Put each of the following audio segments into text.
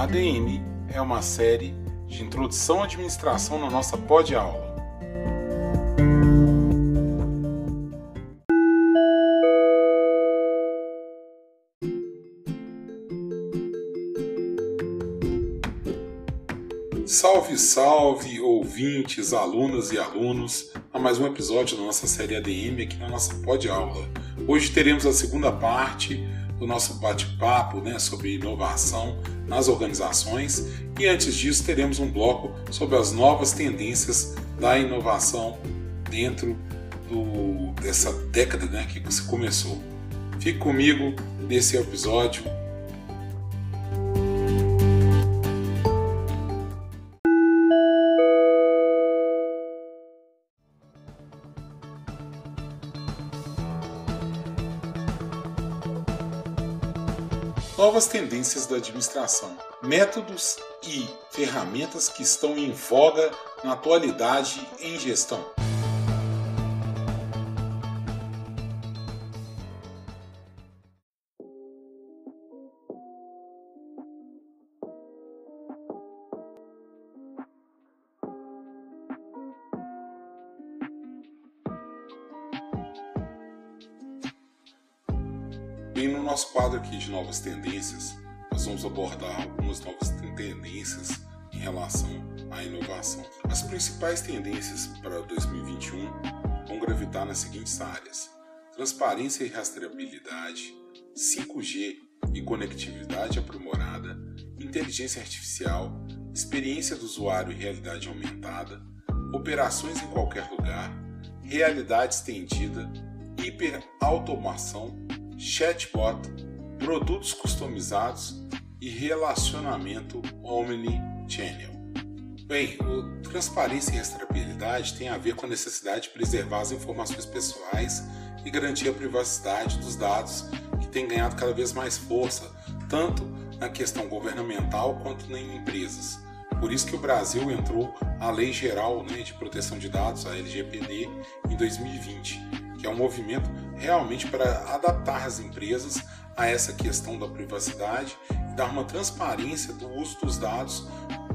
ADM é uma série de introdução à administração na nossa pod-aula. Salve, salve, ouvintes, alunas e alunos, a mais um episódio da nossa série ADM aqui na nossa pod-aula. Hoje teremos a segunda parte do nosso bate-papo né, sobre inovação nas organizações e antes disso teremos um bloco sobre as novas tendências da inovação dentro do, dessa década né, que se começou. Fique comigo nesse episódio Novas tendências da administração, métodos e ferramentas que estão em voga na atualidade em gestão. Nosso quadro aqui de novas tendências, nós vamos abordar algumas novas tendências em relação à inovação. As principais tendências para 2021 vão gravitar nas seguintes áreas: transparência e rastreabilidade, 5G e conectividade aprimorada, inteligência artificial, experiência do usuário e realidade aumentada, operações em qualquer lugar, realidade estendida, hiperautomação chatbot, produtos customizados e relacionamento omnichannel. Bem, o transparência e rastreabilidade tem a ver com a necessidade de preservar as informações pessoais e garantir a privacidade dos dados que tem ganhado cada vez mais força, tanto na questão governamental quanto em empresas. Por isso que o Brasil entrou a Lei Geral né, de Proteção de Dados, a LGPD, em 2020 que é um movimento realmente para adaptar as empresas a essa questão da privacidade e dar uma transparência do uso dos dados,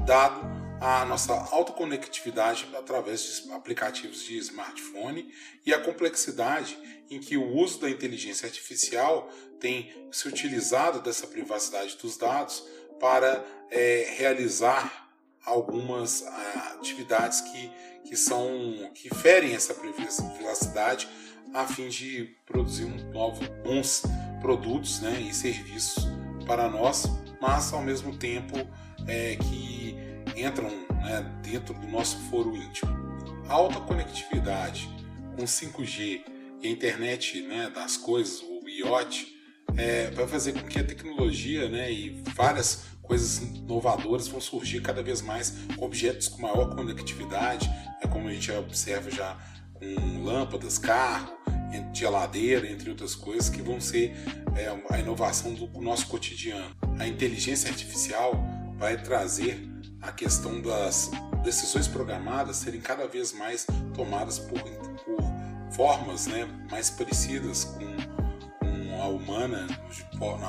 dado a nossa autoconectividade através de aplicativos de smartphone e a complexidade em que o uso da inteligência artificial tem se utilizado dessa privacidade dos dados para é, realizar algumas ah, atividades que, que são que ferem essa privacidade a fim de produzir um novos bons produtos né, e serviços para nós, mas ao mesmo tempo é, que entram né, dentro do nosso foro íntimo. A alta conectividade com 5G e a internet né, das coisas, o IoT, é, vai fazer com que a tecnologia né, e várias coisas inovadoras vão surgir cada vez mais objetos com maior conectividade, é como a gente observa já com lâmpadas, carro, geladeira, entre outras coisas, que vão ser é, a inovação do nosso cotidiano. A inteligência artificial vai trazer a questão das decisões programadas serem cada vez mais tomadas por, por formas né, mais parecidas com, com a humana,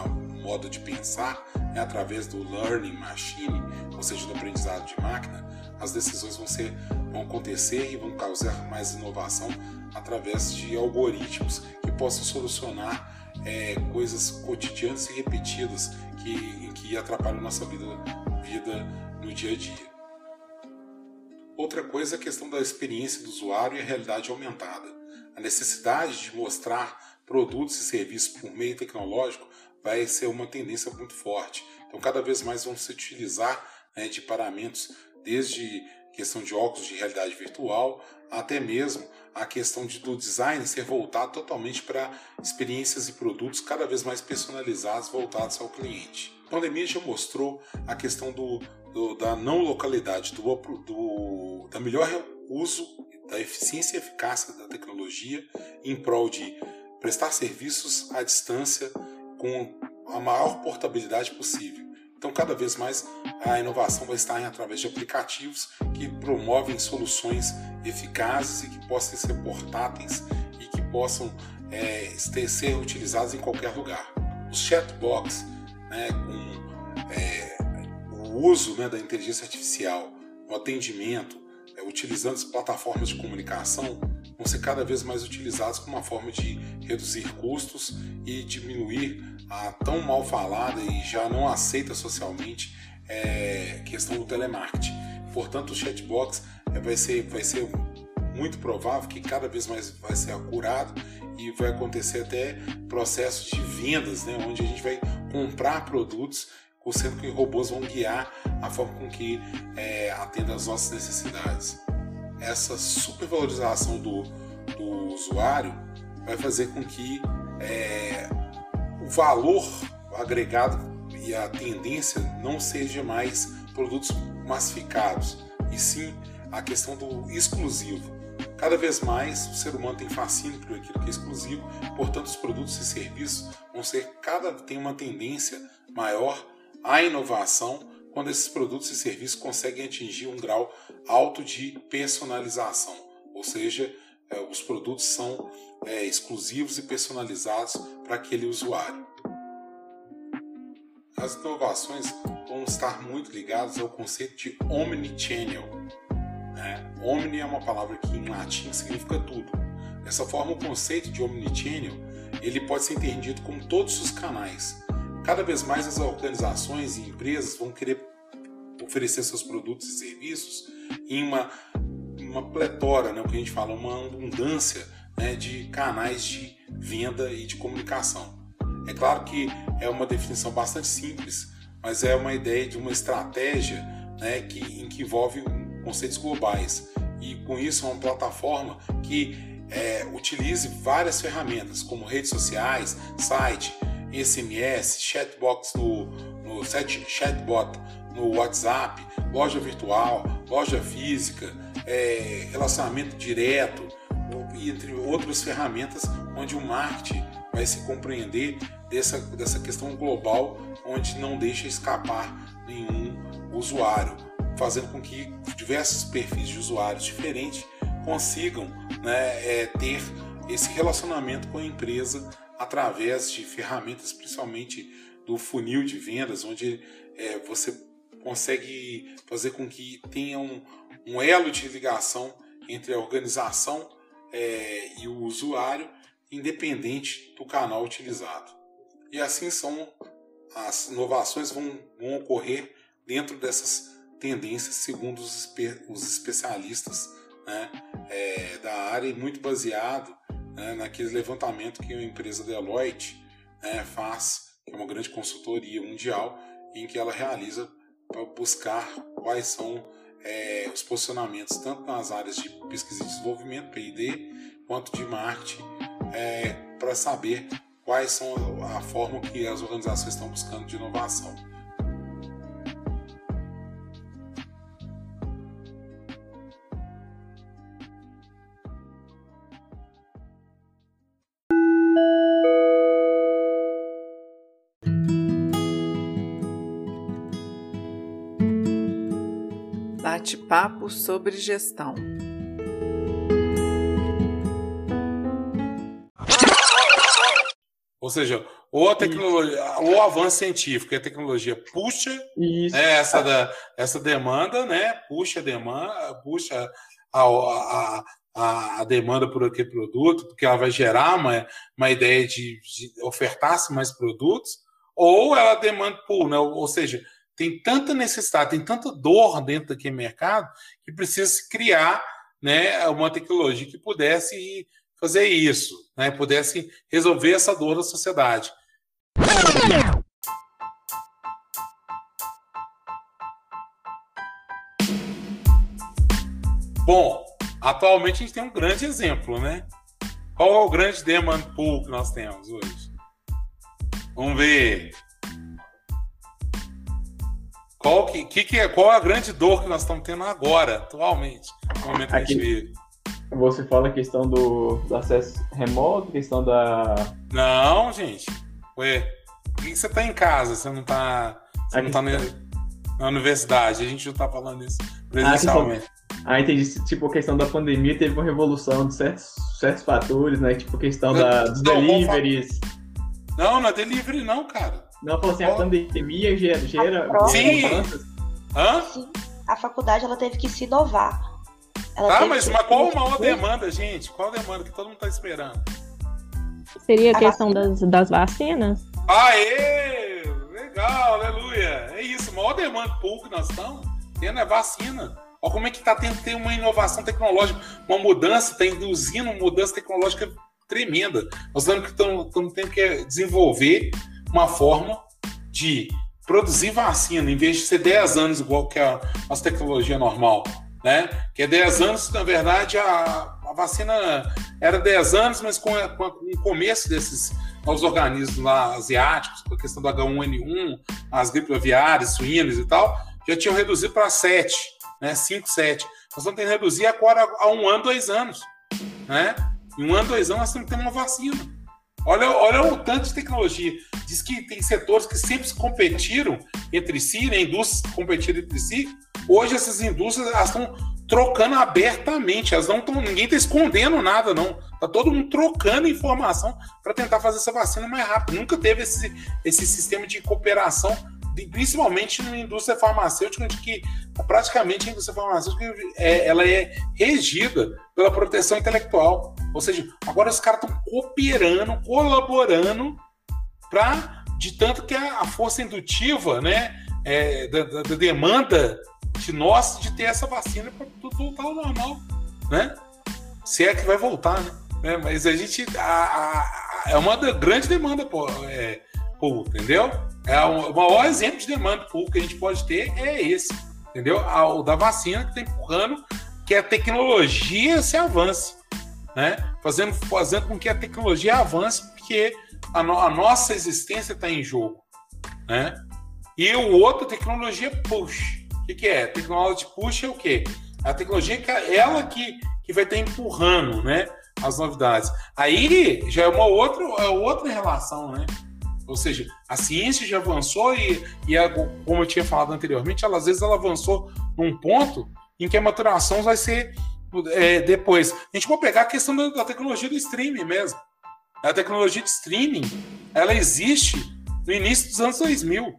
no modo de pensar, né, através do learning machine, ou seja, do aprendizado de máquina, as decisões vão, ser, vão acontecer e vão causar mais inovação através de algoritmos que possam solucionar é, coisas cotidianas e repetidas que, que atrapalham nossa vida, vida no dia a dia. Outra coisa é a questão da experiência do usuário e a realidade aumentada. A necessidade de mostrar produtos e serviços por meio tecnológico vai ser uma tendência muito forte. Então, cada vez mais vão se utilizar né, de paramentos desde questão de óculos de realidade virtual, até mesmo a questão de, do design ser voltado totalmente para experiências e produtos cada vez mais personalizados, voltados ao cliente. A pandemia já mostrou a questão do, do da não localidade, do, do, da melhor uso, da eficiência e eficácia da tecnologia em prol de prestar serviços à distância com a maior portabilidade possível. Então, cada vez mais a inovação vai estar através de aplicativos que promovem soluções eficazes e que possam ser portáteis e que possam é, ser utilizados em qualquer lugar. Os chatbots, né, com é, o uso né, da inteligência artificial no atendimento, é, utilizando as plataformas de comunicação, vão ser cada vez mais utilizados como uma forma de reduzir custos e diminuir a tão mal falada e já não aceita socialmente é, questão do telemarketing. Portanto, o chatbox é, vai ser, vai ser muito provável que cada vez mais vai ser acurado e vai acontecer até processos de vendas, né, onde a gente vai comprar produtos, sendo que robôs vão guiar a forma com que é, atenda às nossas necessidades. Essa supervalorização do, do usuário vai fazer com que é, o valor agregado e a tendência não seja mais produtos massificados, e sim a questão do exclusivo. Cada vez mais o ser humano tem fascínio por aquilo que é exclusivo, portanto os produtos e serviços vão ser cada tem uma tendência maior à inovação quando esses produtos e serviços conseguem atingir um grau alto de personalização, ou seja, é, os produtos são é, exclusivos e personalizados para aquele usuário. As inovações vão estar muito ligadas ao conceito de omnichannel, né? Omni é uma palavra que em latim significa tudo. Dessa forma, o conceito de omnichannel ele pode ser entendido como todos os canais. Cada vez mais as organizações e empresas vão querer oferecer seus produtos e serviços em uma, uma pletora, né, o que a gente fala, uma abundância né, de canais de venda e de comunicação. É claro que é uma definição bastante simples, mas é uma ideia de uma estratégia né, que, em que envolve conceitos globais. E com isso é uma plataforma que é, utilize várias ferramentas, como redes sociais, site, SMS, chatbox no, no chatbot no WhatsApp, loja virtual, loja física, é, relacionamento direto, entre outras ferramentas onde o marketing vai se compreender dessa, dessa questão global, onde não deixa escapar nenhum usuário fazendo com que diversos perfis de usuários diferentes consigam né, é, ter esse relacionamento com a empresa através de ferramentas, principalmente do funil de vendas, onde é, você consegue fazer com que tenha um, um elo de ligação entre a organização é, e o usuário, independente do canal utilizado. E assim são as inovações vão, vão ocorrer dentro dessas tendências, segundo os, os especialistas né, é, da área, e muito baseado né, naquele levantamento que a empresa Deloitte né, faz, que é uma grande consultoria mundial, em que ela realiza para buscar quais são é, os posicionamentos, tanto nas áreas de pesquisa e desenvolvimento, PD, quanto de marketing, é, para saber quais são a forma que as organizações estão buscando de inovação. Bate-papo sobre gestão. Ou seja, ou a tecnologia, ou o avanço científico e a tecnologia puxa né, essa, da, essa demanda, né? Puxa a demanda, puxa a, a, a, a, demanda por aquele produto, porque ela vai gerar uma, uma ideia de, de ofertar-se mais produtos, ou ela demanda pull, né? ou seja, tem tanta necessidade, tem tanta dor dentro daquele mercado que precisa criar né, uma tecnologia que pudesse fazer isso, né, pudesse resolver essa dor da sociedade. Bom, atualmente a gente tem um grande exemplo, né? Qual é o grande demand pool que nós temos hoje? Vamos ver. Qual, que, que, que é, qual a grande dor que nós estamos tendo agora, atualmente, no momento que a gente vive? Você fala a questão do, do, acesso remoto, questão da. Não, gente. Ué, por que, você está em casa? Você não está. Você não está na, universidade. A gente não está falando isso presencialmente. Ah, ah, entendi. Tipo, a questão da pandemia teve uma revolução de certos, certos fatores, né? Tipo, a questão da, dos não, deliveries. Não, não é delivery, não, cara. Não, falou assim, a pandemia gera. gera Sim! Hã? Sim, a faculdade ela teve que se inovar. Ela Tá, teve mas, mas qual a maior demanda, gente? Qual a demanda que todo mundo tá esperando? Seria a A questão das, das vacinas? Aê! Legal, aleluia! É isso, a maior demanda pública que nós estamos tendo é vacina. Olha como é que está tendo que ter uma inovação tecnológica, uma mudança, está induzindo uma mudança tecnológica tremenda. Nós estamos, estamos, estamos tendo que desenvolver uma forma de produzir vacina, em vez de ser 10 anos, igual que a nossa tecnologia normal. Né? Que é 10 anos, na verdade, a, a vacina era 10 anos, mas com, com com o começo desses novos organismos lá asiáticos, com a questão do H1N1, as gripes aviárias, suínas e tal, já tinham reduzido para 7, né? 5, 7. Nós vamos ter que reduzir agora a um ano, dois anos. Né? Em um ano, dois anos, nós temos que ter uma vacina. Olha, olha o tanto de tecnologia. Diz que tem setores que sempre competiram entre si, né? indústrias competiram entre si. Hoje essas indústrias estão trocando abertamente, elas não estão, ninguém está escondendo nada, não. Tá todo mundo trocando informação para tentar fazer essa vacina mais rápido. Nunca teve esse, esse sistema de cooperação, principalmente na indústria farmacêutica, onde que praticamente a indústria farmacêutica é, ela é regida pela proteção intelectual. Ou seja, agora os caras estão cooperando, colaborando para de tanto que a, a força indutiva, né, é, da, da- da demanda de nós de ter essa vacina para tudo voltar ao normal, né? Se é que vai voltar, né? É, mas a gente a- a- é uma grande demanda, pô, é, pô, entendeu? É o maior exemplo de demanda pública que a gente pode ter é esse, entendeu? O da vacina que está empurrando que a tecnologia se avance, né? Fazendo, fazendo com que a tecnologia avance, porque a, no- a nossa existência está em jogo, né? E o outro, tecnologia push. O que, que é? Tecnologia push é o quê? A tecnologia que é ela que, que vai estar empurrando, né? As novidades. Aí já é uma outra, é outra relação, né? Ou seja, a ciência já avançou e, e a- como eu tinha falado anteriormente, ela, às vezes ela avançou num ponto em que a maturação vai ser é, depois. A gente pode pegar a questão da, da tecnologia do streaming mesmo. A tecnologia de streaming, ela existe no início dos anos 2000.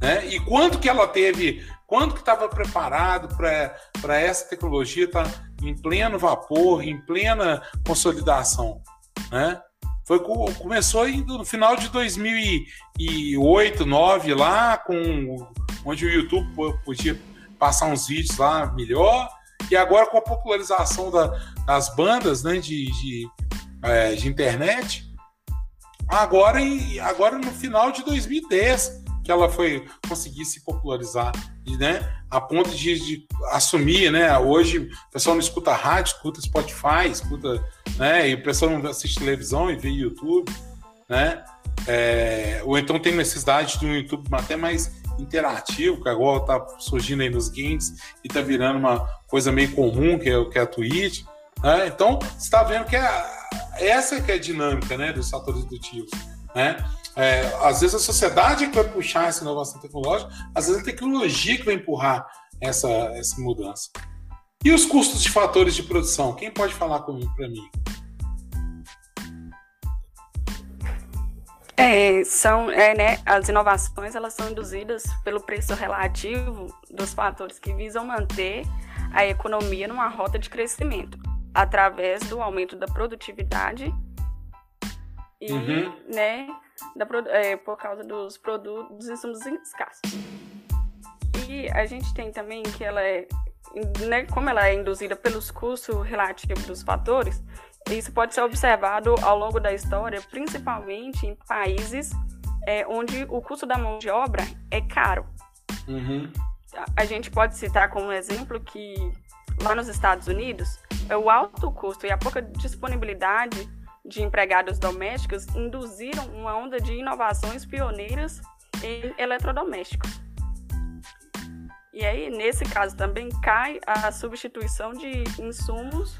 Né? E quando que ela teve, quando que estava preparado para essa tecnologia estar em pleno vapor, em plena consolidação? Né? Foi, co- começou no final de 2008, 2009, lá, com, onde o YouTube po- podia passar uns vídeos lá melhor, e agora com a popularização da- das bandas né, de, de, é, de internet, agora, agora no final de 2010 que ela foi conseguir se popularizar, né, a ponto de, de assumir, né, hoje o pessoal não escuta rádio, escuta Spotify, escuta, né, e o pessoal não assiste televisão e vê YouTube, né, é, ou então tem necessidade de um YouTube até mais interativo, que agora tá surgindo aí nos games e tá virando uma coisa meio comum, que é, que é a Twitch, né, então você está vendo que é, essa que é a dinâmica, né, dos fatores indutivos, né, é, às vezes a sociedade que vai puxar essa inovação tecnológica, às vezes a tecnologia que vai empurrar essa, essa mudança. E os custos de fatores de produção? Quem pode falar comigo para mim? É, são, é, né, as inovações elas são induzidas pelo preço relativo dos fatores que visam manter a economia numa rota de crescimento, através do aumento da produtividade e, Uhum. né, da, é, por causa dos produtos, dos insumos escassos. E a gente tem também que ela é, né, como ela é induzida pelos custos relativos dos fatores, isso pode ser observado ao longo da história, principalmente em países é, onde o custo da mão de obra é caro. Uhum. A- A gente pode citar como exemplo que lá nos Estados Unidos, é o alto custo e a pouca disponibilidade de empregados domésticos induziram uma onda de inovações pioneiras em eletrodomésticos. E aí, nesse caso, também cai a substituição de insumos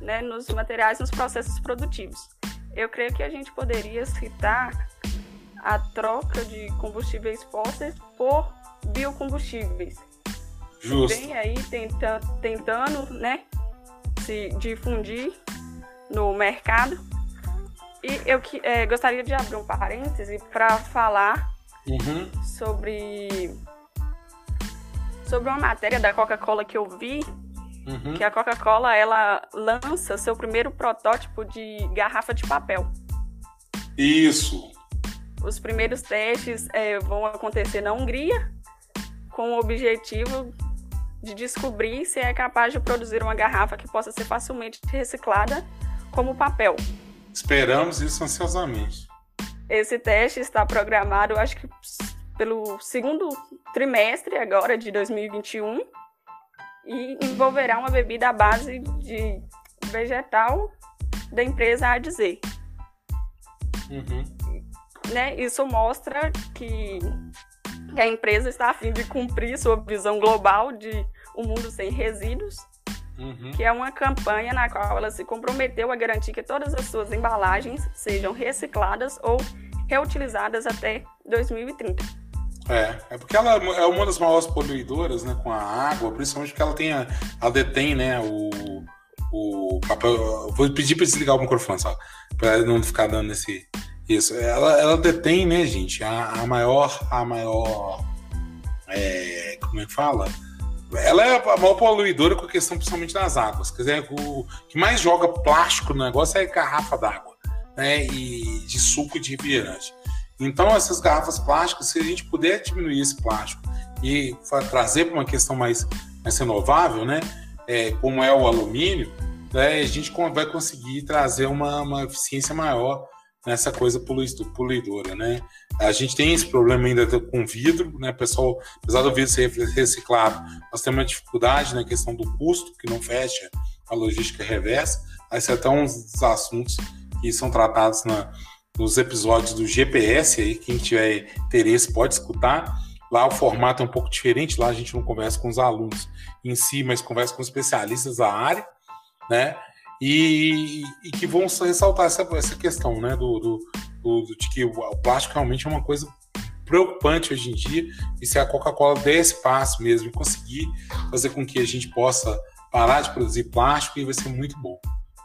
né, nos materiais nos processos produtivos. Eu creio que a gente poderia citar a troca de combustíveis fósseis por biocombustíveis. Justo. Vem aí tenta, tentando né, se difundir no mercado. E eu que, eh, gostaria de abrir um parêntese para falar Uhum. sobre sobre uma matéria da Coca-Cola que eu vi, Uhum. que a Coca-Cola ela lança seu primeiro protótipo de garrafa de papel. Isso. Os primeiros testes é, vão acontecer na Hungria, com o objetivo de descobrir se é capaz de produzir uma garrafa que possa ser facilmente reciclada como papel. Esperamos isso ansiosamente. Esse teste está programado, acho que pelo segundo trimestre agora de 2021 e envolverá uma bebida à base de vegetal da empresa a dizer. Uhum. Né? Isso mostra que a empresa está a fim de cumprir sua visão global de um mundo sem resíduos, Uhum. que é uma campanha na qual ela se comprometeu a garantir que todas as suas embalagens sejam recicladas ou reutilizadas até 2030. É, é porque ela é uma das maiores poluidoras, né, com a água, principalmente porque ela tem a, ela detém, né, o, o papel. Vou pedir para desligar o microfone, só, para não ficar dando esse isso. Ela, ela detém, né, gente, a, a maior, a maior, é, como é que fala? Ela é a maior poluidora com a questão principalmente das águas. Quer dizer, o que mais joga plástico no negócio é garrafa d'água, né, e de suco de refrigerante. Então, essas garrafas plásticas, se a gente puder diminuir esse plástico e trazer para uma questão mais, mais renovável, né, é, como é o alumínio, né, a gente vai conseguir trazer uma, uma eficiência maior nessa coisa poluidora, né? A gente tem esse problema ainda com vidro, né, pessoal? Apesar do vidro ser reciclado, nós temos uma dificuldade na questão do custo, que não fecha a logística reversa. Esses são até uns assuntos que são tratados na, nos episódios do GPS aí, quem tiver interesse pode escutar. Lá o formato é um pouco diferente, lá a gente não conversa com os alunos em si, mas conversa com especialistas da área, né? E, e que vão ressaltar essa, essa questão, né? Do, do, do, de que o, plástico realmente é uma coisa preocupante hoje em dia, e se a Coca-Cola der passo mesmo e conseguir fazer com que a gente possa parar de produzir plástico, aí vai ser muito bom.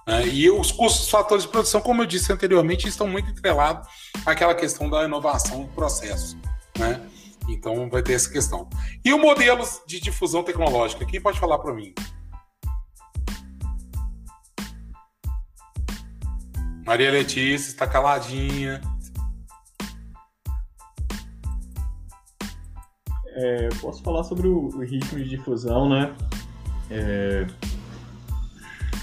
Né? E os custos fatores de produção, como eu disse anteriormente, estão muito entrelados àquela questão da inovação do processo. Né? Então vai ter essa questão. E o modelo de difusão tecnológica? Quem pode falar para mim? Maria Letícia está caladinha. É, posso falar sobre o, o, ritmo de difusão, né? É...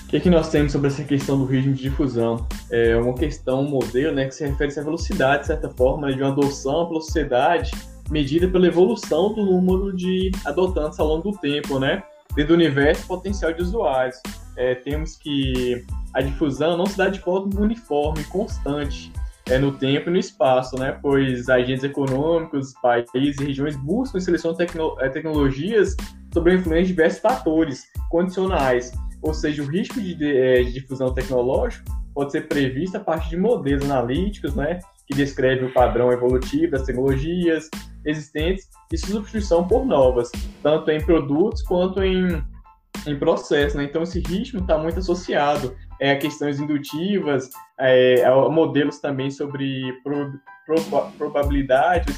O que, é que nós temos sobre essa questão do ritmo de difusão? É uma questão, um modelo, né, que se refere à velocidade, de certa forma, né, de uma adoção pela sociedade medida pela evolução do número de adotantes ao longo do tempo, né? Dentro do universo potencial de usuários. É, temos que a difusão não se dá de forma uniforme, constante, é, no tempo e no espaço, né? Pois agentes econômicos, países e regiões buscam e selecionam tecno tecnologias sob a influência de diversos fatores condicionais. Ou seja, o risco de, de, de difusão tecnológica pode ser previsto a partir de modelos analíticos, né? Que descreve o padrão evolutivo das tecnologias existentes e substituição por novas, tanto em produtos quanto em, em processos. Né? Então, esse ritmo está muito associado é, a questões indutivas, é, a modelos também sobre pro, pro, probabilidade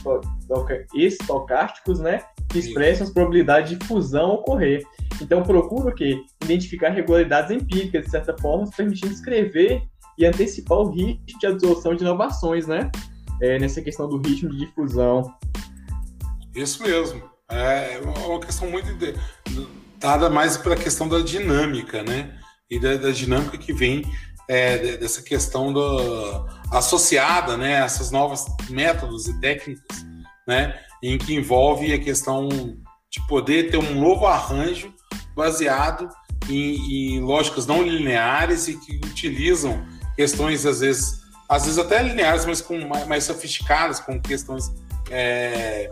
estocásticos, né? que expressam as probabilidades de fusão ocorrer. Então, procura o quê? Identificar regularidades empíricas, de certa forma, permitindo escrever e antecipar o ritmo de absorção de inovações, né? É, nessa questão do ritmo de difusão. Isso mesmo. É uma questão muito dada mais pela questão da dinâmica, né? E da, da dinâmica que vem é, dessa questão do, associada, né? Essas novas métodos e técnicas, né? Em que envolve a questão de poder ter um novo arranjo baseado em, em lógicas não lineares e que utilizam questões às vezes, às vezes até lineares, mas com mais, mais sofisticadas, com questões é,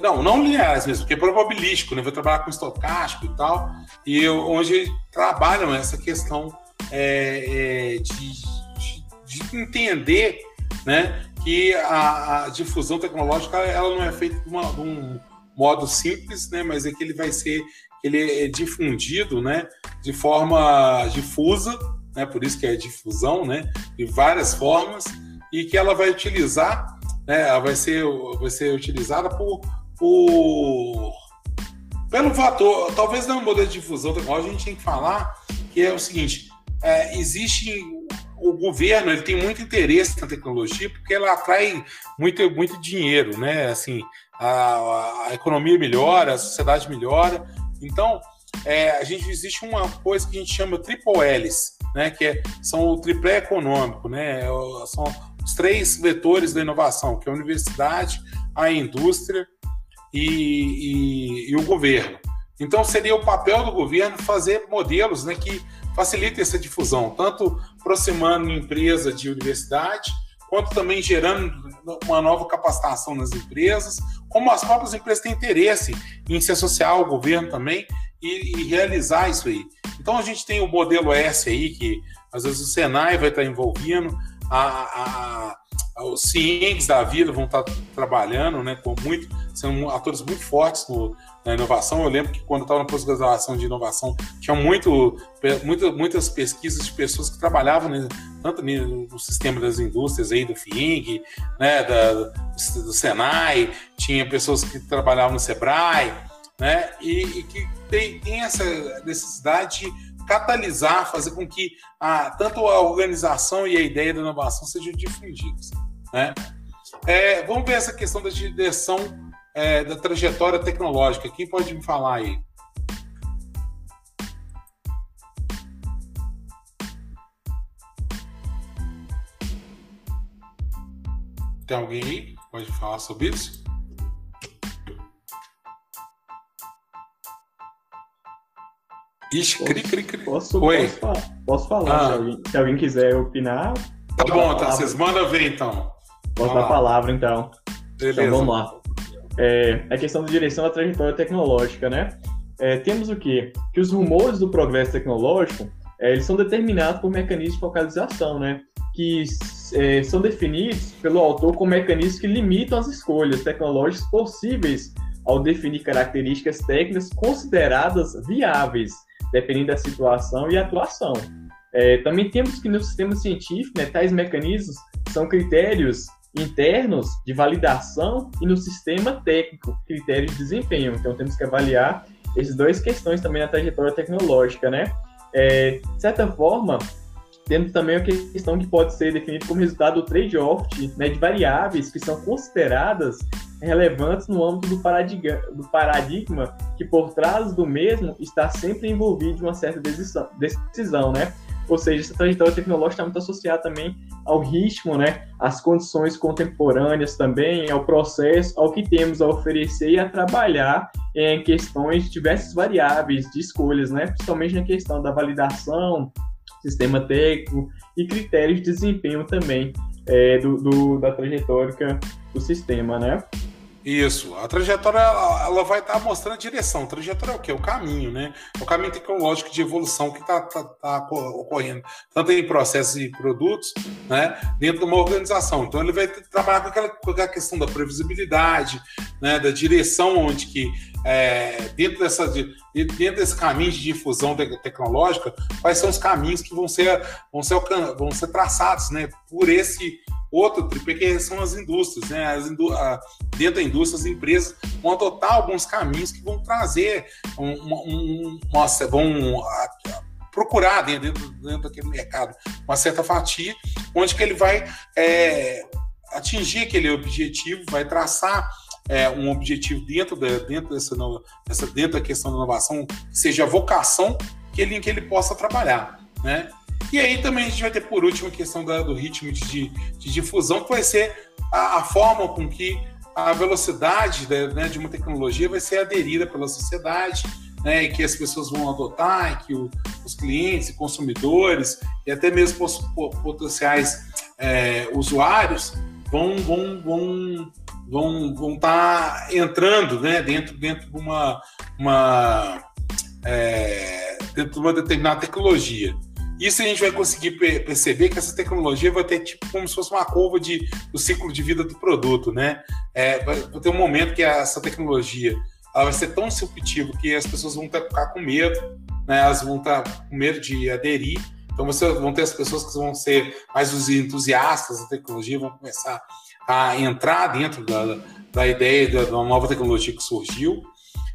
não, não lineares mesmo, porque é probabilístico, né? Vai trabalhar com estocástico e tal, e eu, onde trabalham essa questão é, é, de, de, de, entender né, que a, a, difusão tecnológica ela não é feita de, uma, de, um modo simples, né, mas é que ele vai ser ele é difundido né, de forma difusa, né, por isso que é difusão, né, de várias formas, e que ela vai utilizar, né, ela vai ser, vai ser utilizada por por Pelo fator, talvez no modelo de difusão a gente tem que falar que é o seguinte: é, existe o governo ele tem muito interesse na tecnologia porque ela atrai muito, muito dinheiro, né? Assim, a, a economia melhora, a sociedade melhora. Então, é, a gente existe uma coisa que a gente chama triple L's, né? Que é, são o triplé econômico, né? São os três vetores da inovação, que é a universidade, a indústria e, e, e o governo. Então, seria o papel do governo fazer modelos né, que facilitem essa difusão, tanto aproximando empresa de universidade, quanto também gerando uma nova capacitação nas empresas, como as próprias empresas têm interesse em se associar ao governo também e, e realizar isso aí. Então a gente tem o modelo S aí, que às vezes o Senai vai estar envolvendo, a, a, a, os cientes da vida vão estar trabalhando, né, com muito, sendo atores muito fortes no, na inovação. Eu lembro que quando estava na pós-graduação de inovação, tinha muito, muito, muitas pesquisas de pessoas que trabalhavam né, tanto no sistema das indústrias aí do FIING, né, da, do Senai, tinha pessoas que trabalhavam no Sebrae, né, e, e que tem, tem essa necessidade de catalisar, fazer com que a, tanto a organização e a ideia da inovação sejam difundidas. Né? É, vamos ver essa questão da direção é, da trajetória tecnológica. Quem pode me falar aí? Tem alguém aí? Pode falar sobre isso? Ixi, cri, cri, cri. Posso, Oi. posso falar, posso falar ah. se, alguém, se, alguém, quiser opinar. Tá bom, tá, vocês mandam ver então. Posso dar a palavra então. Beleza. Então vamos lá. É, a questão da direção da trajetória tecnológica, né? É, temos o quê? Que os rumores do progresso tecnológico é, eles são determinados por mecanismos de focalização, né? Que é, são definidos pelo autor como mecanismos que limitam as escolhas tecnológicas possíveis ao definir características técnicas consideradas viáveis dependendo da situação e atuação. É, também temos que no sistema científico, né, tais mecanismos são critérios internos de validação e no sistema técnico, critérios de desempenho. Então temos que avaliar essas duas questões também na trajetória tecnológica, né? É, de certa forma, temos também a questão que pode ser definida como resultado do trade-off né, de variáveis que são consideradas relevantes no âmbito do paradigma, do paradigma que por trás do mesmo está sempre envolvido uma certa decisão, decisão né? Ou seja, essa trajetória tecnológica está muito associada também ao ritmo, né? Às condições contemporâneas também, ao processo, ao que temos a oferecer e a trabalhar em questões de diversas variáveis de escolhas, né? Principalmente na questão da validação, sistema técnico e critérios de desempenho também é, do, do, da trajetória do sistema, né? Isso. A trajetória ela vai estar tá mostrando a direção. A trajetória é o quê? O caminho, né? É o caminho tecnológico de evolução que está tá, tá ocorrendo, tanto em processos e produtos, né? Dentro de uma organização. Então ele vai trabalhar com aquela, com aquela questão da previsibilidade, né? Da direção onde que é, dentro, dessa, dentro desse caminho de difusão tecnológica, quais são os caminhos que vão ser, vão ser, vão ser traçados né, por esse outro tripé, que são as indústrias. Né, as indú dentro da indústria, as empresas vão adotar alguns caminhos que vão trazer, um, um, uma, vão procurar dentro, dentro daquele mercado uma certa fatia, onde que ele vai é, atingir aquele objetivo, vai traçar é, um objetivo dentro, da, dentro, dessa, dessa, dentro da questão da inovação, seja a vocação que ele, que ele possa trabalhar. Né? E aí também a gente vai ter, por último, a questão da, do ritmo de, de, difusão, que vai ser a, a forma com que a velocidade da, né, de uma tecnologia vai ser aderida pela sociedade, né, e que as pessoas vão adotar, que o, os clientes, consumidores e até mesmo potenciais é, usuários vão, vão, vão vão vão estar tá entrando né, dentro, dentro de uma, uma é, dentro de uma determinada tecnologia. Isso a gente vai conseguir perceber que essa tecnologia vai ter tipo como se fosse uma curva de, do ciclo de vida do produto, né? É, vai ter um momento que essa tecnologia ela vai ser tão disruptiva que as pessoas vão ficar com medo, né? Elas vão estar com medo de aderir. Então você vão ter as pessoas que vão ser mais os entusiastas da tecnologia, vão começar a entrar dentro da, da ideia da, da nova tecnologia que surgiu.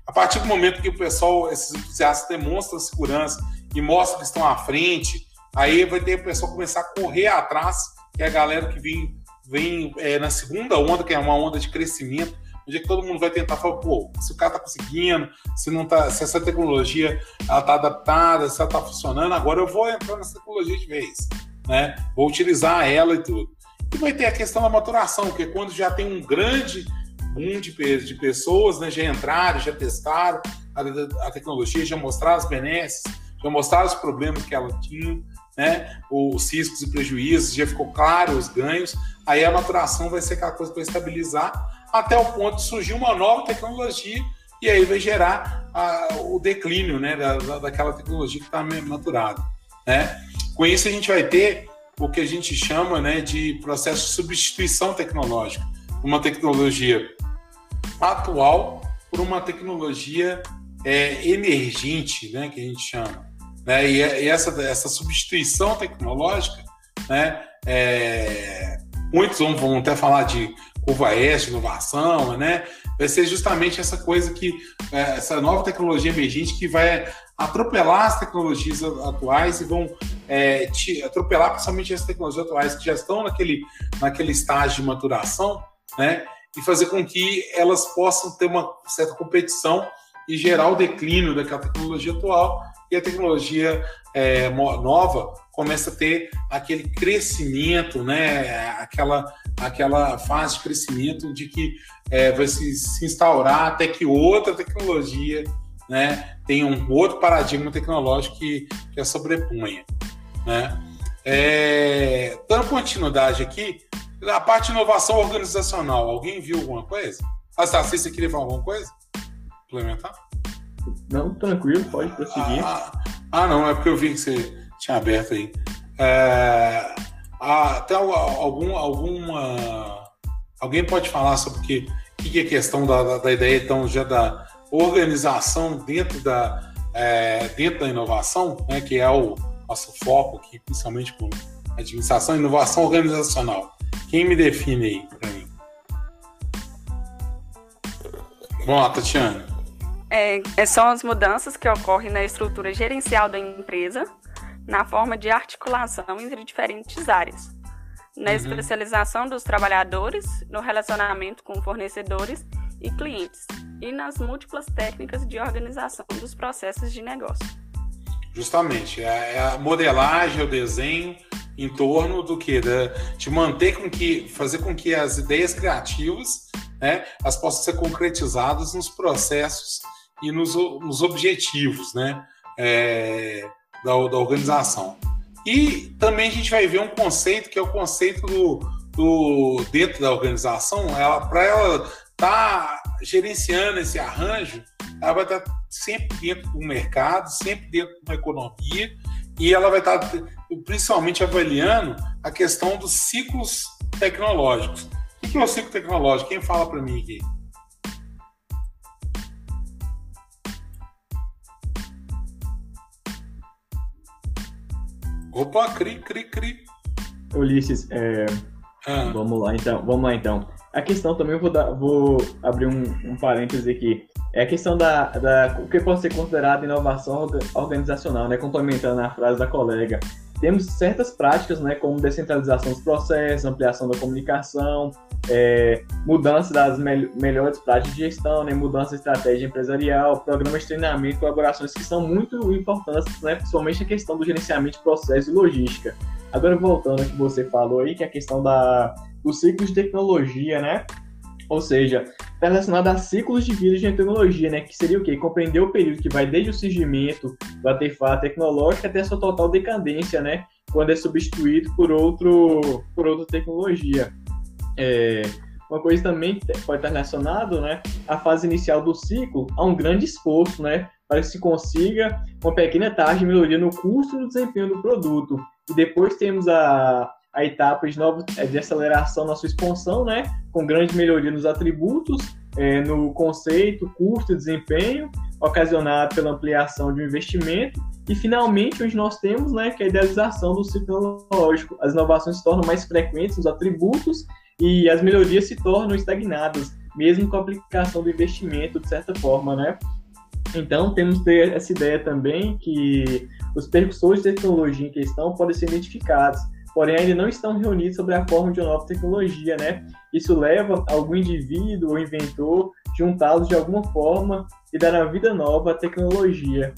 A partir do momento que o pessoal, esses entusiastas demonstram segurança e mostram que estão à frente, aí vai ter o pessoal começar a correr atrás, que é a galera que vem, vem é, na segunda onda, que é uma onda de crescimento, onde é que todo mundo vai tentar falar, pô, se o cara tá conseguindo, se não tá, se essa tecnologia ela tá adaptada, se ela tá funcionando, agora eu vou entrar nessa tecnologia de vez, né? Vou utilizar ela e tudo. E vai ter a questão da maturação, que é quando já tem um grande boom de, de pessoas, né, já entraram, já testaram a, a tecnologia, já mostraram as benesses, já mostraram os problemas que ela tinha, né, os riscos e prejuízos, já ficou claro os ganhos, aí a maturação vai ser aquela coisa para estabilizar até o ponto de surgir uma nova tecnologia e aí vai gerar a, o declínio né, da, daquela tecnologia que está maturada. Né? Com isso, a gente vai ter o que a gente chama né, de processo de substituição tecnológica. Uma tecnologia atual por uma tecnologia é, emergente, né, que a gente chama. Né? E, e essa, essa substituição tecnológica, né, é, muitos vão, vão até falar de S, inovação, né? Vai ser justamente essa coisa que, é, essa nova tecnologia emergente que vai atropelar as tecnologias atuais e vão é, atropelar principalmente as tecnologias atuais que já estão naquele, naquele estágio de maturação, né? E fazer com que elas possam ter uma certa competição e gerar o declínio daquela tecnologia atual e a tecnologia é, nova começa a ter aquele crescimento, né? Aquela, aquela fase de crescimento de que é, vai se, se instaurar até que outra tecnologia né, tenha um outro paradigma tecnológico que, que a sobreponha. Né? É, dando continuidade aqui, a parte de inovação organizacional, alguém viu alguma coisa? Ah, tá, você queria falar alguma coisa? Implementar? Não, tranquilo, pode prosseguir. Ah, ah, não, é porque eu vi que você tinha aberto aí. É, até algum, alguma. Alguém pode falar sobre o que, que é questão da, da, da, ideia então já da organização dentro da, é, dentro da inovação, né, que é o nosso foco aqui, principalmente com administração inovação organizacional. Quem me define aí para mim? Lá, Tatiana. É, é, são as mudanças que ocorrem na estrutura gerencial da empresa, na forma de articulação entre diferentes áreas, na uhum. especialização dos trabalhadores, no relacionamento com fornecedores e clientes, e nas múltiplas técnicas de organização dos processos de negócio. Justamente, é, é a modelagem, o desenho em torno do que? De manter com que, fazer com que as ideias criativas né, as possam ser concretizadas nos processos e nos, nos objetivos né, é, da, da, organização. E também a gente vai ver um conceito que é o conceito do, do dentro da organização, ela para ela estar tá gerenciando esse arranjo, ela vai estar tá sempre dentro do mercado, sempre dentro de uma economia, e ela vai estar tá principalmente avaliando a questão dos ciclos tecnológicos. O que é o ciclo tecnológico? Quem fala para mim aqui? Opa, cri, cri, cri. Ulisses, é... ah. vamos lá então, vamos lá então. A questão também, eu vou, dar, vou abrir um, um parêntese aqui, é a questão da, da o que pode ser considerado inovação organizacional, né, complementando a frase da colega. Temos certas práticas, né, como descentralização dos processos, ampliação da comunicação, é, mudança das me melhores práticas de gestão, né, mudança de estratégia empresarial, programas de treinamento, colaborações que são muito importantes, né, principalmente a questão do gerenciamento de processos e logística. Agora, voltando ao que você falou aí, que é a questão da, do ciclo de tecnologia, né? Ou seja, está relacionado a ciclos de vida de tecnologia, né? Que seria o quê? Compreender o período que vai desde o surgimento do artefato tecnológico até a sua total decadência, né? Quando é substituído por, outro, por outra tecnologia. É, uma coisa também que pode estar relacionado, né, à fase inicial do ciclo, a um grande esforço, né, para que se consiga uma pequena taxa de melhoria no custo e no desempenho do produto. E depois temos a, a etapa de, novo, é, de aceleração na sua expansão, né, com grande melhoria nos atributos, é, no conceito, custo e desempenho, ocasionado pela ampliação de um investimento, e finalmente onde nós temos, né, que a idealização do ciclo As inovações se tornam mais frequentes nos atributos e as melhorias se tornam estagnadas, mesmo com a aplicação do investimento, de certa forma, né? Então, temos ter essa ideia também que os percussores de tecnologia em questão podem ser identificados, porém ainda não estão reunidos sobre a forma de uma nova tecnologia, né? Isso leva algum indivíduo ou inventor juntá-los de alguma forma e dar uma vida nova à tecnologia.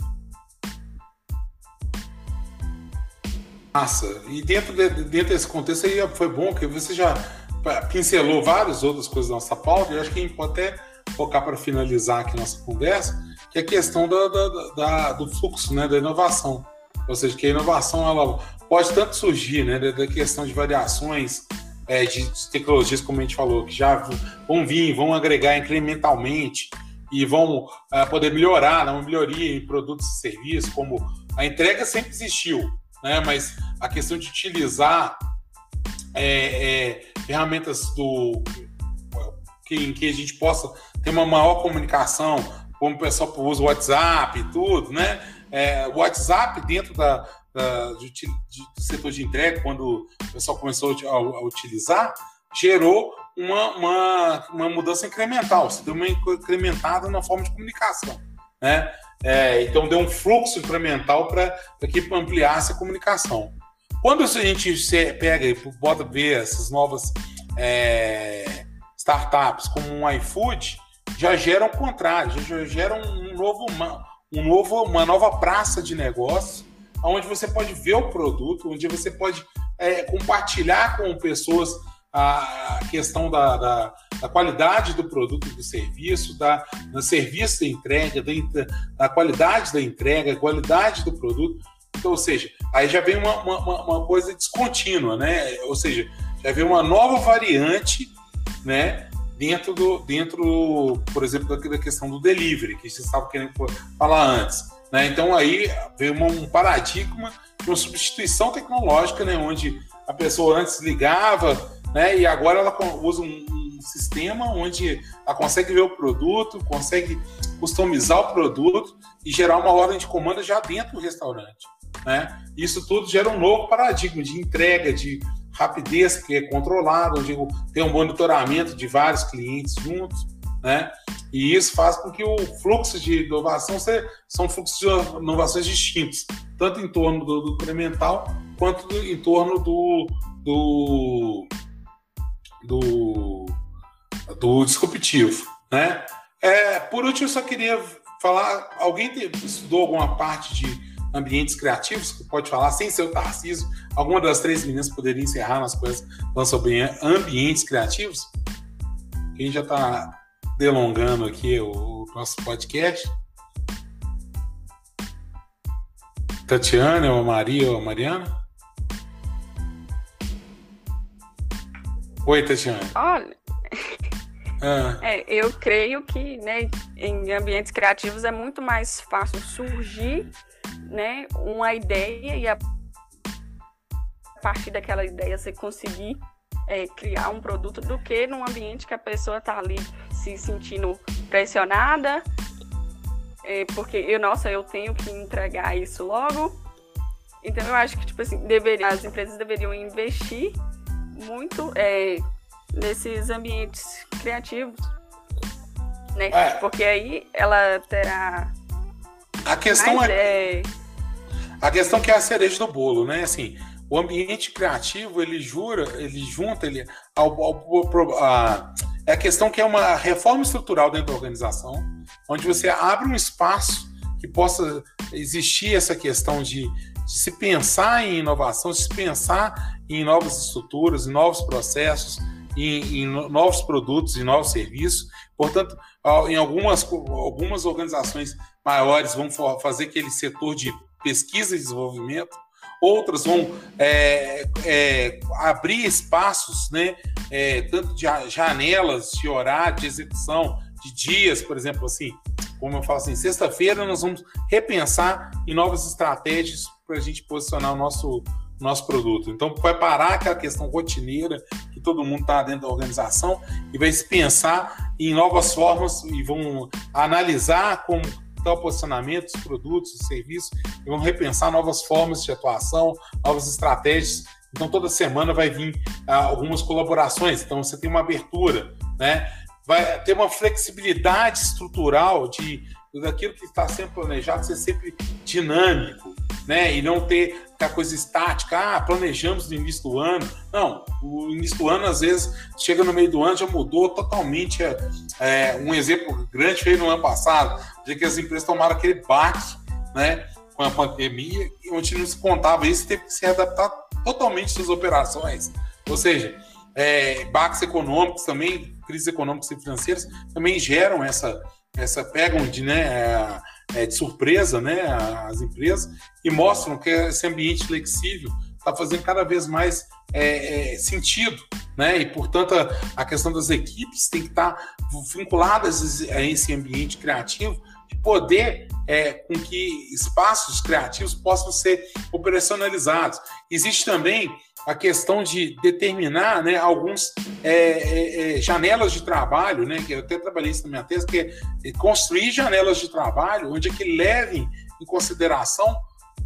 Massa. E dentro, de, dentro desse contexto aí foi bom que você já pincelou várias outras coisas da nossa pauta, e acho que a gente pode até focar para finalizar aqui nossa conversa, que é a questão da, da, da, do fluxo, né, da inovação. Ou seja, que a inovação ela pode tanto surgir né, da, questão de variações é, de, tecnologias, como a gente falou, que já vão vir, vão agregar incrementalmente e vão é, poder melhorar, uma melhoria em produtos e serviços, como a entrega sempre existiu, né, mas a questão de utilizar é, é ferramentas do que, em que a gente possa ter uma maior comunicação, como o pessoal usa o WhatsApp e tudo, né? É, o WhatsApp dentro da, da de, do setor de entrega, quando o pessoal começou a, a utilizar, gerou uma, uma, uma, mudança incremental, se deu uma incrementada na forma de comunicação, né? É, então deu um fluxo incremental para que ampliasse a comunicação. Quando a gente pega e bota ver essas novas é, startups como um iFood, já geram o contrário, já geram um novo, uma, um novo, uma nova praça de negócio, onde você pode ver o produto, onde você pode é, compartilhar com pessoas a questão da, da, da, qualidade do produto do serviço, da, do serviço da entrega, da, da qualidade da entrega, qualidade do produto. Então, ou seja, aí já vem uma, uma, uma coisa descontínua, né? Ou seja, já vem uma nova variante, né? Dentro do, dentro, por exemplo, da questão do delivery, que você estava querendo falar antes. Né? Então aí veio um paradigma de uma substituição tecnológica, né? onde a pessoa antes ligava, né? e agora ela usa um, um sistema onde ela consegue ver o produto, consegue customizar o produto e gerar uma ordem de comanda já dentro do restaurante. Né? Isso tudo gera um novo paradigma de entrega, de rapidez, que é controlado, onde tem um monitoramento de vários clientes juntos, né? E isso faz com que o fluxo de inovação seja, são fluxos de inovações distintos, tanto em torno do, do incremental quanto do, em torno do, do, do, do disruptivo, né? É, por último, eu só queria falar, alguém estudou alguma parte de ambientes criativos, que pode falar sem ser o Tarcísio. Alguma das três meninas poderia encerrar nas coisas falando sobre ambientes criativos? Quem já está delongando aqui o nosso podcast? Tatiana, ou a Maria, ou a Mariana? Oi, Tatiana. Olha, ah. É, eu creio que né, em ambientes criativos é muito mais fácil surgir né, uma ideia e a partir daquela ideia você conseguir é, criar um produto do que num ambiente que a pessoa está ali se sentindo pressionada, é, porque eu, nossa, eu tenho que entregar isso logo. Então eu acho que tipo assim, deveria, as empresas deveriam investir muito é, nesses ambientes criativos, né? É. Porque aí ela terá a questão mais, é, é a questão que é a cereja do bolo, né? Assim, o ambiente criativo ele jura, ele junta ele ao, ao, a, é a questão que é uma reforma estrutural dentro da organização, onde você abre um espaço que possa existir essa questão de, de se pensar em inovação, de se pensar em novas estruturas, em novos processos, em, em novos produtos, em novos serviços. Portanto, em algumas, algumas organizações maiores vão fazer aquele setor de pesquisa e desenvolvimento, outras vão é, é, abrir espaços, né, é, tanto de janelas de horário, de execução, de dias, por exemplo, assim, como eu falo assim, sexta-feira nós vamos repensar em novas estratégias para a gente posicionar o nosso, nosso produto. Então, vai parar aquela questão rotineira todo mundo está dentro da organização e vai se pensar em novas formas e vão analisar como o posicionamento dos produtos, serviços, e vão repensar novas formas de atuação, novas estratégias. Então, toda semana vai vir ah, algumas colaborações. Então, você tem uma abertura, né? vai ter uma flexibilidade estrutural de daquilo que está sendo planejado ser sempre dinâmico, né? E não ter a coisa estática, ah, planejamos no início do ano. Não, o início do ano, às vezes, chega no meio do ano, já mudou totalmente. É, é um exemplo grande foi no ano passado, de que as empresas tomaram aquele baque, né? Com a pandemia, onde não se contava isso, teve que se adaptar totalmente suas operações. Ou seja, é, baques econômicos também, crises econômicas e financeiras, também geram essa, essa pegam de, né, é, é, de surpresa né, as empresas e mostram que esse ambiente flexível está fazendo cada vez mais é, é, sentido, né? E portanto a, a, questão das equipes tem que estar tá vinculadas a esse ambiente criativo de poder é, com que espaços criativos possam ser operacionalizados. Existe também a questão de determinar né, alguns é, é, é, janelas de trabalho, né, que eu até trabalhei isso na minha tese, que é construir janelas de trabalho onde é que levem em consideração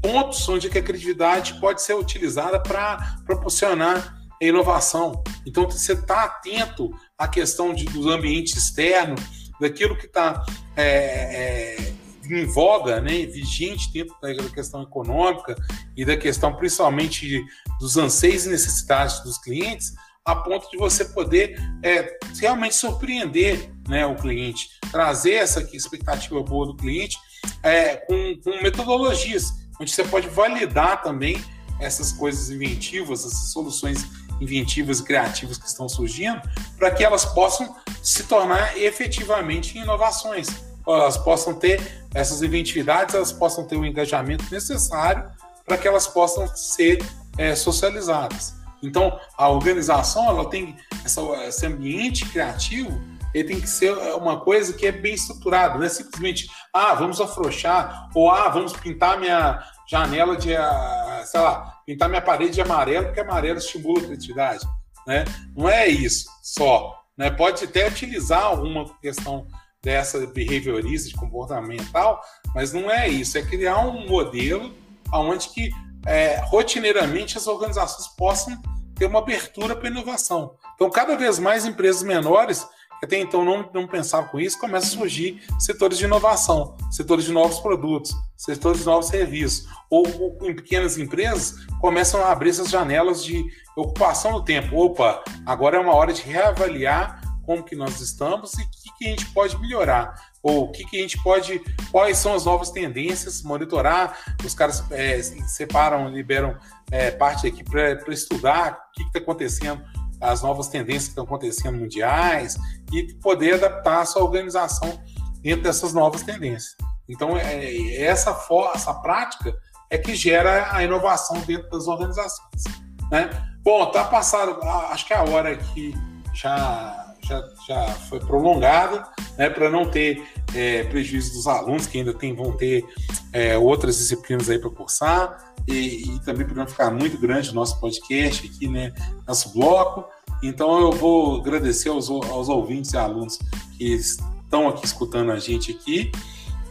pontos onde é que a criatividade pode ser utilizada para proporcionar inovação. Então, você está atento à questão de, do ambiente externo, daquilo que está é, é, em voga, né, vigente dentro da questão econômica e da questão principalmente dos anseios e necessidades dos clientes, a ponto de você poder é, realmente surpreender né, o cliente, trazer essa expectativa boa do cliente é, com, com metodologias, onde você pode validar também essas coisas inventivas, essas soluções inventivas e criativas que estão surgindo, para que elas possam se tornar efetivamente inovações. Elas possam ter essas inventividades, elas possam ter o engajamento necessário para que elas possam ser é, socializadas. Então, a organização ela tem essa, esse ambiente criativo, ele tem que ser uma coisa que é bem estruturada, não é simplesmente, ah, vamos afrouxar, ou ah, vamos pintar minha janela de, ah, sei lá, pintar minha parede de amarelo, porque amarelo estimula a criatividade. Né? Não é isso só. Né? Pode até utilizar alguma questão dessa behaviorista de comportamental, mas não é isso. É criar um modelo onde que é, rotineiramente as organizações possam ter uma abertura para inovação. Então, cada vez mais empresas menores que até então não, não pensavam com isso, começam a surgir setores de inovação, setores de novos produtos, setores de novos serviços. Ou, ou em pequenas empresas começam a abrir essas janelas de ocupação do tempo. Opa, agora é uma hora de reavaliar como que nós estamos e o que, que a gente pode melhorar ou o que, que a gente pode, quais são as novas tendências, monitorar, os caras é, separam, liberam é, parte aqui para estudar o que está acontecendo, as novas tendências que estão acontecendo mundiais e poder adaptar a sua organização dentro dessas novas tendências. Então, é, essa, for, essa prática é que gera a inovação dentro das organizações. Né? Bom, tá passado, acho que é a hora que já já, já foi prolongada, né, para não ter é, prejuízo dos alunos que ainda tem, vão ter é, outras disciplinas aí para cursar e, e também para não ficar muito grande o nosso podcast aqui, né, nosso bloco. Então eu vou agradecer aos, aos ouvintes e alunos que estão aqui escutando a gente aqui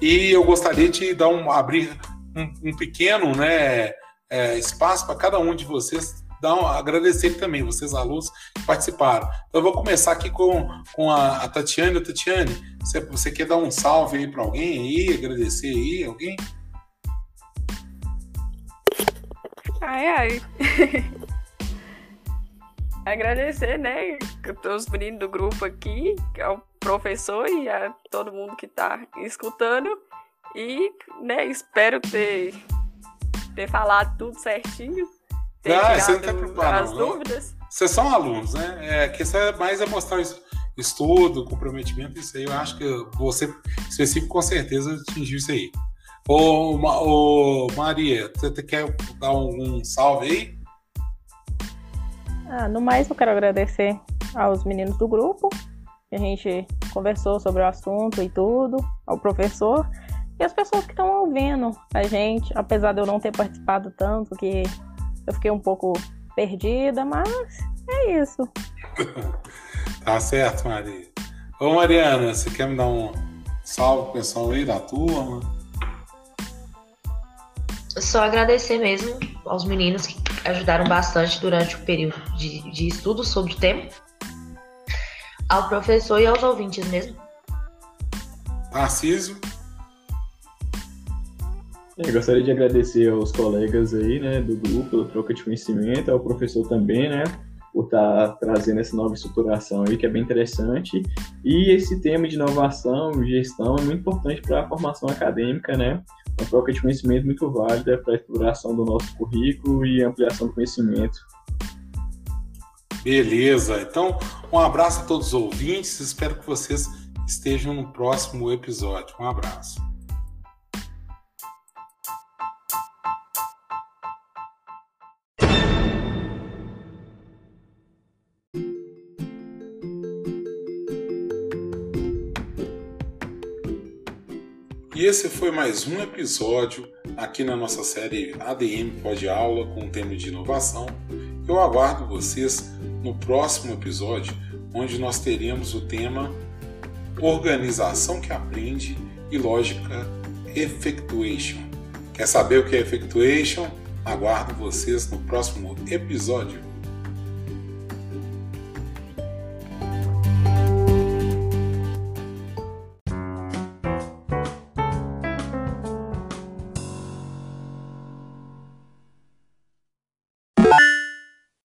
e eu gostaria de dar um, abrir um, um pequeno né, é, espaço para cada um de vocês dar um, agradecer também, vocês alunos que participaram. Então, eu vou começar aqui com, com a, a Tatiane. Tatiane, você, você quer dar um salve aí para alguém aí, agradecer aí, alguém? Ai, ai. agradecer, né, os meninos do grupo aqui, ao professor e a todo mundo que está escutando. E, né, espero ter, ter falado tudo certinho ter ah, você não tá preocupado, as não. dúvidas. Vocês são alunos, né? É, a questão é mais é mostrar estudo, comprometimento, isso aí eu acho que você específico com certeza atingiu isso aí. Ô, ô Maria, você quer dar um, um salve aí? Ah, no mais eu quero agradecer aos meninos do grupo, que a gente conversou sobre o assunto e tudo, ao professor e as pessoas que estão ouvindo a gente, apesar de eu não ter participado tanto, que eu fiquei um pouco perdida, mas é isso. tá certo, Maria. Ô Mariana, você quer me dar um salve pro pessoal aí da turma? Só agradecer mesmo aos meninos que ajudaram bastante durante o período de, de estudo sobre o tema. Ao professor e aos ouvintes mesmo. Tarcísio? Eu gostaria de agradecer aos colegas aí, né, do grupo, pela troca de conhecimento, ao professor também, né, por estar tá trazendo essa nova estruturação aí, que é bem interessante. E esse tema de inovação gestão é muito importante para a formação acadêmica, né, uma troca de conhecimento muito válida para a exploração do nosso currículo e ampliação do conhecimento. Beleza, então um abraço a todos os ouvintes, espero que vocês estejam no próximo episódio. Um abraço. Esse foi mais um episódio aqui na nossa série ADM Pode Aula com o tema de inovação. Eu aguardo vocês no próximo episódio, onde nós teremos o tema Organização que Aprende e Lógica Effectuation. Quer saber o que é Effectuation? Aguardo vocês no próximo episódio.